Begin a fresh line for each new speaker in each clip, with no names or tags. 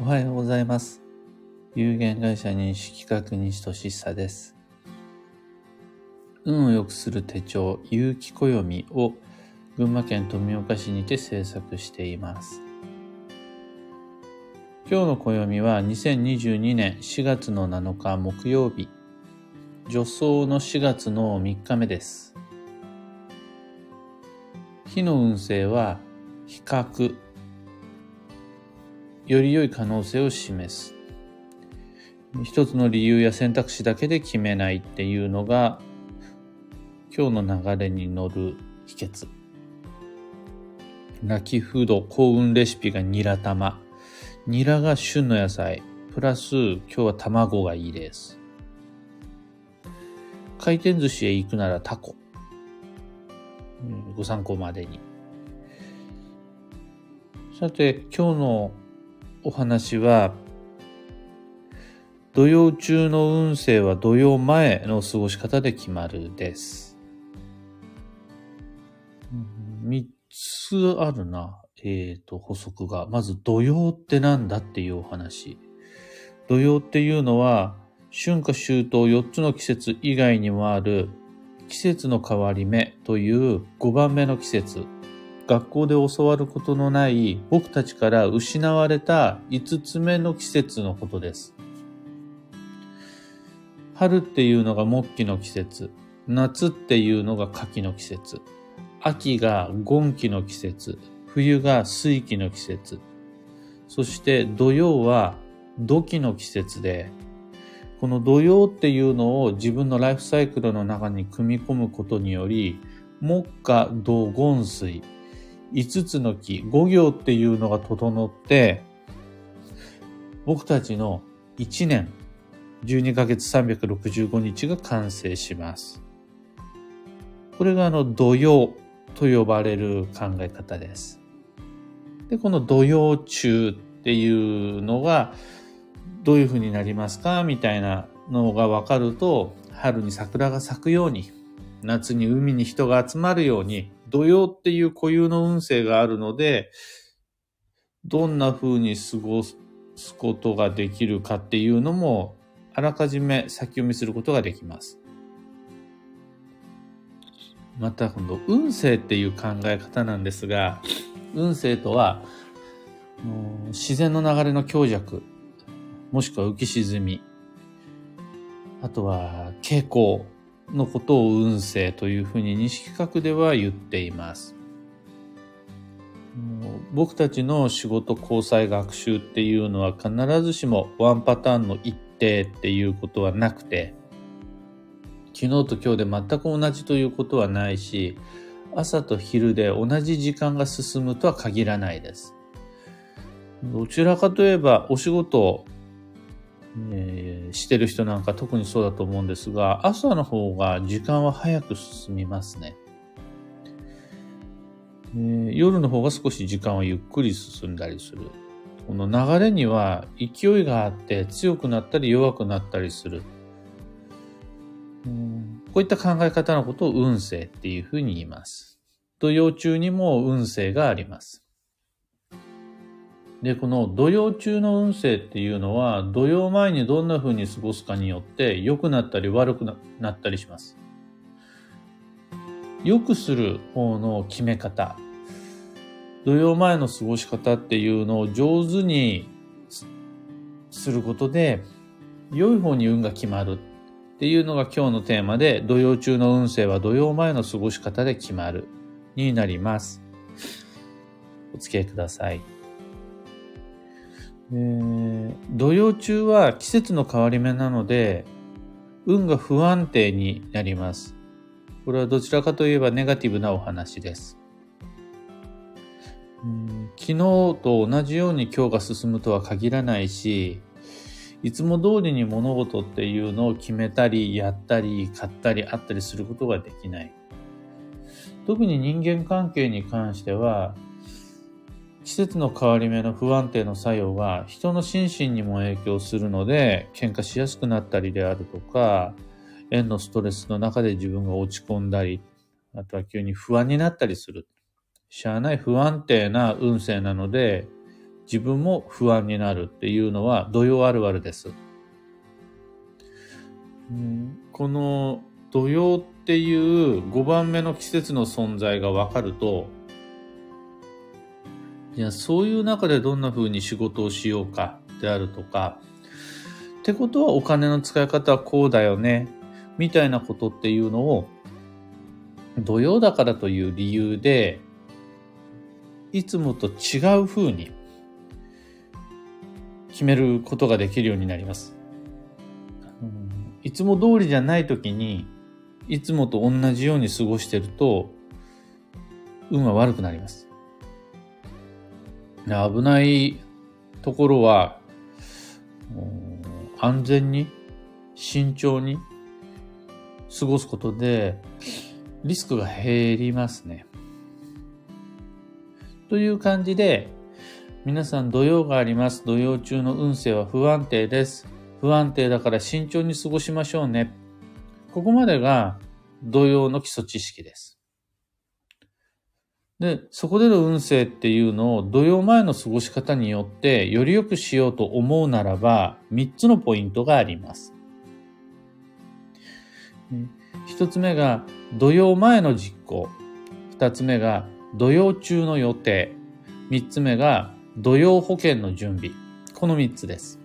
おはようございます。有限会社認識企画西俊久です。運を良くする手帳、有機暦を群馬県富岡市にて制作しています。今日の暦は2022年4月の7日木曜日、助走の4月の3日目です。日の運勢は比較、より良い可能性を示す。一つの理由や選択肢だけで決めないっていうのが今日の流れに乗る秘訣。ラッキフード幸運レシピがニラ玉。ニラが旬の野菜。プラス今日は卵がいいです。回転寿司へ行くならタコ。ご参考までに。さて、今日のお話は、土曜中の運勢は土曜前の過ごし方で決まるです。三つあるな。えっ、と、補足が。まず、土曜ってなんだっていうお話。土曜っていうのは、春夏秋冬4つの季節以外にもある季節の変わり目という5番目の季節。学校で教わることのない僕たちから失われた5つ目の季節のことです。春っていうのが木期の季節。夏っていうのが夏季の季節。秋が厳季の季節。冬が水季の季節。そして土曜は土季の季節で、この土曜っていうのを自分のライフサイクルの中に組み込むことにより、木下土金水、5つの木、5行っていうのが整って、僕たちの1年、12ヶ月365日が完成します。これがあの土曜と呼ばれる考え方です。で、この土曜中っていうのがどういう風になりますか？みたいなのが分かると、春に桜が咲くように、夏に海に人が集まるように、土曜っていう固有の運勢があるので、どんな風に過ごすことができるかっていうのも、あらかじめ先読みすることができます。また今度、運勢っていう考え方なんですが、運勢とは、自然の流れの強弱、もしくは浮き沈み、あとは傾向のことを運勢というふうに西企画では言っています。僕たちの仕事交際学習っていうのは必ずしもワンパターンの一定っていうことはなくて、昨日と今日で全く同じということはないし、朝と昼で同じ時間が進むとは限らないです。どちらかといえばお仕事、えーしてる人なんか特にそうだと思うんですが、朝の方が時間は早く進みますね。えー夜の方が少し時間はゆっくり進んだりする。この流れには勢いがあって強くなったり弱くなったりする。うんこういった考え方のことを運勢っていうふうに言います。土曜中にも運勢があります。で、この土曜中の運勢っていうのは、土曜前にどんな風に過ごすかによって良くなったり悪くなったりします。良くする方の決め方。土曜前の過ごし方っていうのを上手にすることで、良い方に運が決まるっていうのが今日のテーマで、土曜中の運勢は土曜前の過ごし方で決まるになります。お付き合いください。え土曜中は季節の変わり目なので、運が不安定になります。これはどちらかといえばネガティブなお話です。うん昨日と同じように今日が進むとは限らないし、いつも通りに物事っていうのを決めたり、やったり、買ったり、あったりすることができない。特に人間関係に関しては、季節の変わり目の不安定の作用が人の心身にも影響するので、喧嘩しやすくなったりであるとか、縁のストレスの中で自分が落ち込んだり、あとは急に不安になったりする。しゃあない不安定な運勢なので、自分も不安になるっていうのは土曜あるあるです。この土曜っていう5番目の季節の存在が分かると、いや、そういう中でどんな風に仕事をしようかであるとか、ってことはお金の使い方はこうだよね、みたいなことっていうのを、土曜だからという理由で、いつもと違う風に決めることができるようになります。いつも通りじゃない時に、いつもと同じように過ごしてると、運は悪くなります。危ないところは、安全に、慎重に過ごすことで、リスクが減りますね。という感じで、皆さん土曜があります。土曜中の運勢は不安定です。不安定だから慎重に過ごしましょうね。ここまでが土曜の基礎知識です。で、そこでの運勢っていうのを土曜前の過ごし方によってより良くしようと思うならば3つのポイントがあります。1つ目が土曜前の実行。2つ目が土曜中の予定。3つ目が土曜保険の準備。この3つです。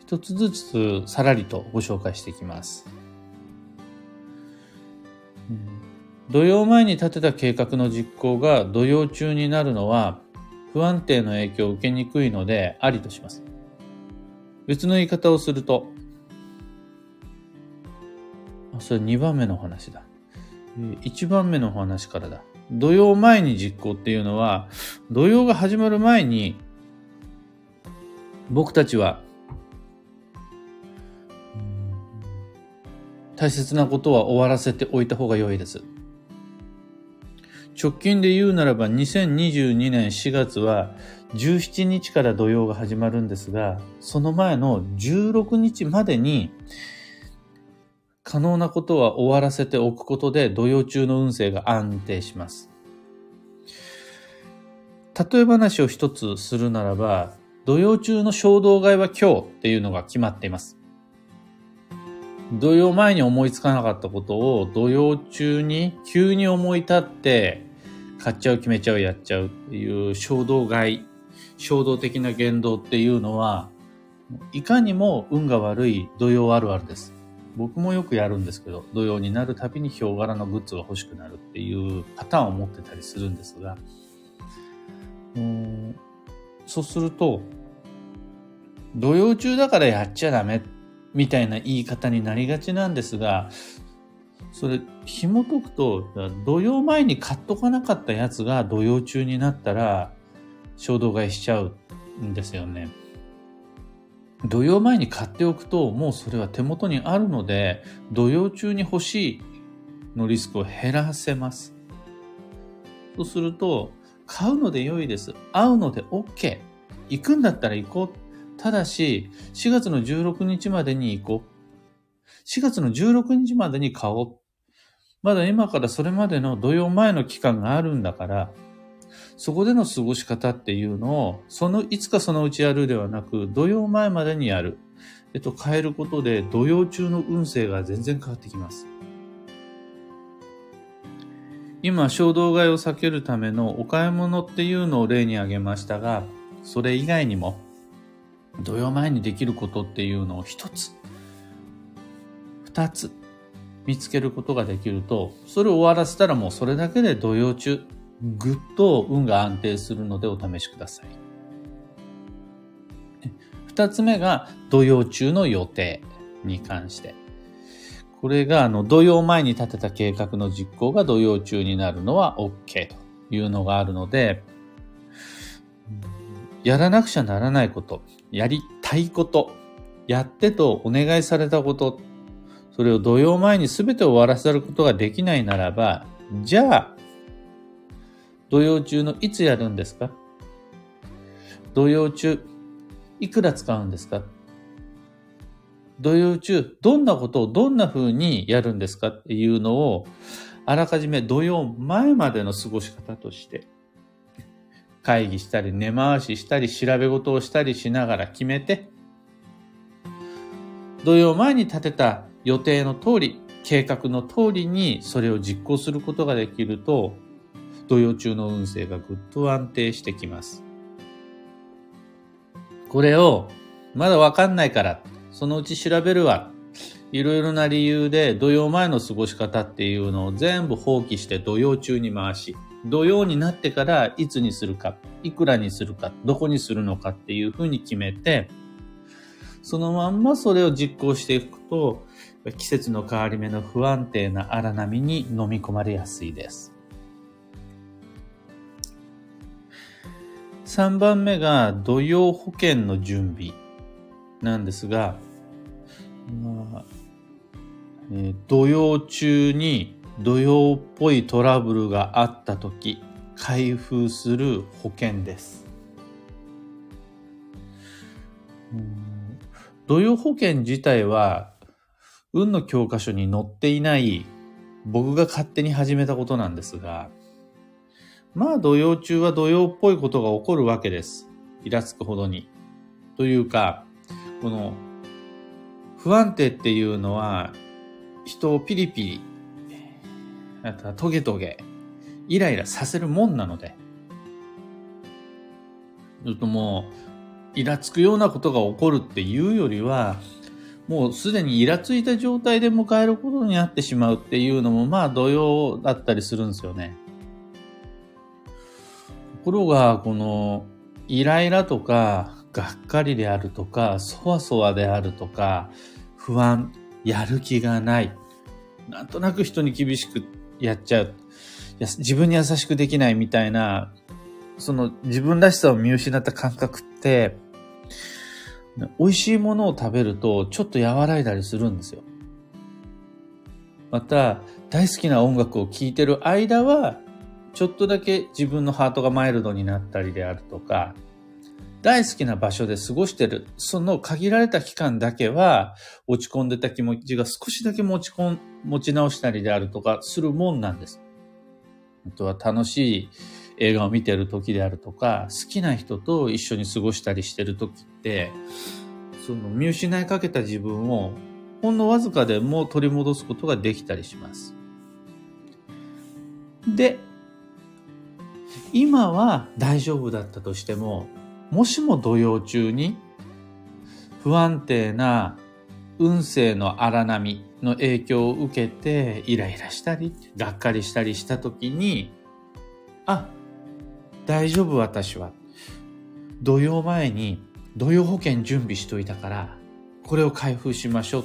一つずつさらりとご紹介していきます。うん土曜前に立てた計画の実行が土曜中になるのは不安定の影響を受けにくいのでありとします。別の言い方をすると、あ、それ2番目の話だ。1番目の話からだ。土曜前に実行っていうのは、土曜が始まる前に、僕たちは大切なことは終わらせておいた方が良いです。直近で言うならば2022年4月は17日から土曜が始まるんですが、その前の16日までに可能なことは終わらせておくことで土曜中の運勢が安定します。例え話を一つするならば、土曜中の衝動買いは今日っていうのが決まっています。土曜前に思いつかなかったことを土曜中に急に思い立って買っちゃう決めちゃうやっちゃうっていう衝動買い、衝動的な言動っていうのは、いかにも運が悪い土曜あるあるです。僕もよくやるんですけど、土曜になるたびにヒョウ柄のグッズが欲しくなるっていうパターンを持ってたりするんですが、うんそうすると、土曜中だからやっちゃダメみたいな言い方になりがちなんですが、それ、紐解くと、土曜前に買っとかなかったやつが土曜中になったら、衝動買いしちゃうんですよね。土曜前に買っておくと、もうそれは手元にあるので、土曜中に欲しいのリスクを減らせます。そうすると、買うので良いです。会うので OK。行くんだったら行こう。ただし、4月の16日までに行こう。4月の16日までに買おう。まだ今からそれまでの土曜前の期間があるんだから、そこでの過ごし方っていうのを、その、いつかそのうちやるではなく、土曜前までにやる。えっと、変えることで、土曜中の運勢が全然変わってきます。今、衝動買いを避けるためのお買い物っていうのを例に挙げましたが、それ以外にも、土曜前にできることっていうのを一つ、二つ見つけることができると、それを終わらせたらもうそれだけで土曜中、ぐっと運が安定するのでお試しください。二つ目が土曜中の予定に関して。これがあの土曜前に立てた計画の実行が土曜中になるのは OK というのがあるので、やらなくちゃならないこと、やりたいこと、やってとお願いされたこと、それを土曜前に全て終わらせることができないならば、じゃあ、土曜中のいつやるんですか？土曜中、いくら使うんですか？土曜中、どんなことをどんな風にやるんですか？っていうのを、あらかじめ土曜前までの過ごし方として会議したり根回ししたり調べ事をしたりしながら決めて、土曜前に立てた予定の通り、計画の通りにそれを実行することができると、土曜中の運勢がぐっと安定してきます。これを、まだわかんないから、そのうち調べるわ。いろいろな理由で土曜前の過ごし方っていうのを全部放棄して土曜中に回し、土曜になってからいつにするか、いくらにするか、どこにするのかっていうふうに決めて、そのまんまそれを実行していくと、季節の変わり目の不安定な荒波に飲み込まれやすいです。3番目が土曜保険の準備なんですが、まあえー、土曜中に土曜っぽいトラブルがあった時開封する保険です。土曜保険自体は運の教科書に載っていない僕が勝手に始めたことなんですが、まあ土曜中は土曜っぽいことが起こるわけです。イラつくほどに。というか、この不安定っていうのは人をピリピリ、あとはトゲトゲ、イライラさせるもんなので、ちょっともう、イラつくようなことが起こるっていうよりは、もうすでにイラついた状態で迎えることになってしまうっていうのもまあ同様だったりするんですよね。ところが、このイライラとか、がっかりであるとか、そわそわであるとか、不安、やる気がない。なんとなく人に厳しくやっちゃう。自分に優しくできないみたいな、その自分らしさを見失った感覚って、美味しいものを食べるとちょっと和らいだりするんですよ。また、大好きな音楽を聴いてる間は、ちょっとだけ自分のハートがマイルドになったりであるとか、大好きな場所で過ごしてる、その限られた期間だけは、落ち込んでた気持ちが少しだけ持ち込ん、持ち直したりであるとかするもんなんです。あとは楽しい映画を見てる時であるとか、好きな人と一緒に過ごしたりしてる時って、その見失いかけた自分をほんのわずかでも取り戻すことができたりします。で、今は大丈夫だったとしても、もしも土曜中に不安定な運勢の荒波の影響を受けてイライラしたり、がっかりしたりした時に、あ、大丈夫私は。土曜前に土曜保険準備しといたから、これを開封しましょう。っ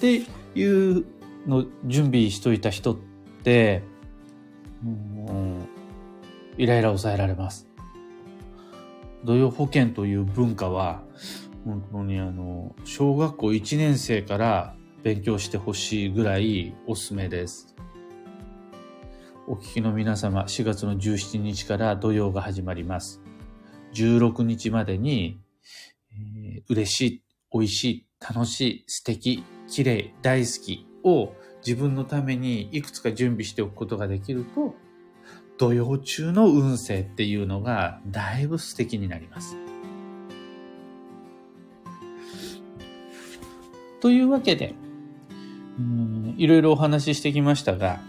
ていうの準備しといた人って、うイライラ抑えられます。土曜保険という文化は、本当にあの、小学校1年生から勉強してほしいぐらいおすすめです。お聞きの皆様、4月の17日から土曜が始まります。16日までに、えー、嬉しい、美味しい、楽しい、素敵、綺麗、大好きを自分のためにいくつか準備しておくことができると、土曜中の運勢っていうのがだいぶ素敵になります。というわけで、いろいろお話ししてきましたが、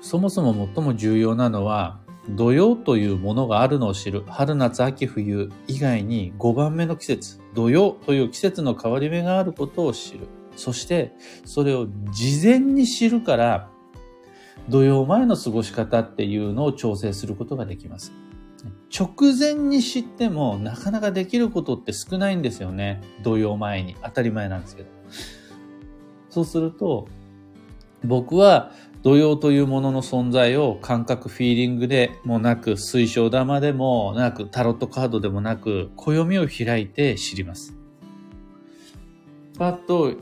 そもそも最も重要なのは、土曜というものがあるのを知る春夏秋冬以外に5番目の季節、土曜という季節の変わり目があることを知る。そして、それを事前に知るから、土曜前の過ごし方っていうのを調整することができます。直前に知ってもなかなかできることって少ないんですよね。土曜前に。当たり前なんですけど。そうすると、僕は土曜というものの存在を感覚、フィーリングでもなく、水晶玉でもなく、タロットカードでもなく、暦を開いて知ります。パッと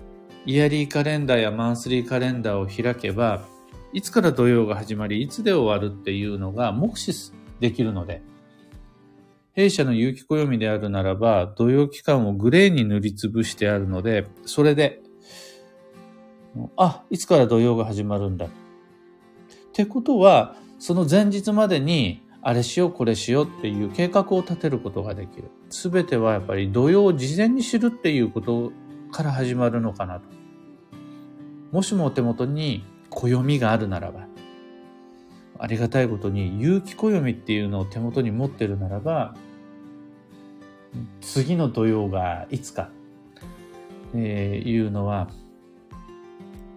イヤリーカレンダーやマンスリーカレンダーを開けば、いつから土曜が始まり、いつで終わるっていうのが目視できるので、弊社の有機暦であるならば、土曜期間をグレーに塗りつぶしてあるので、それで、あ、いつから土曜が始まるんだ。ってことは、その前日までに、あれしようこれしようっていう計画を立てることができる。すべてはやっぱり土曜を事前に知るっていうことから始まるのかなと。もしもお手元に暦があるならば、ありがたいことに有機暦っていうのを手元に持ってるならば、次の土曜がいつか、えー、いうのは、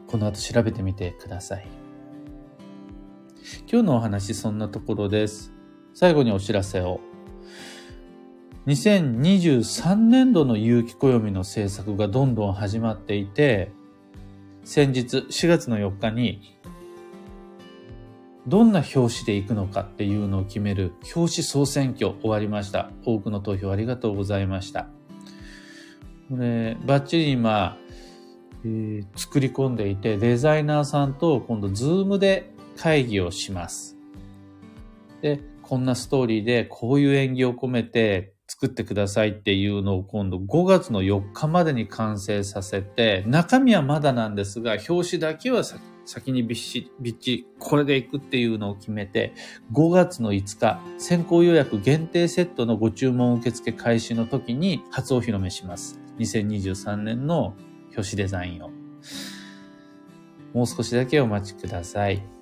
この後調べてみてください。今日のお話そんなところです。最後にお知らせを。2023年度の有機暦の制作がどんどん始まっていて、先日4月の4日にどんな表紙で行くのかっていうのを決める表紙総選挙終わりました。多くの投票ありがとうございました。これ、バッチリ今、えー、作り込んでいて、デザイナーさんと今度ズームで会議をします。で、こんなストーリーでこういう縁起を込めて作ってくださいっていうのを今度5月の4日までに完成させて、中身はまだなんですが、表紙だけは先にびっしびっちりこれでいくっていうのを決めて、5月の5日、先行予約限定セットのご注文受付開始の時に初お披露目します。2023年の表紙デザインを。もう少しだけお待ちください。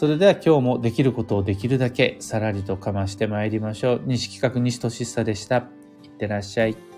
それでは今日もできることをできるだけさらりとかましてまいりましょう。西企画西俊久でした。いってらっしゃい。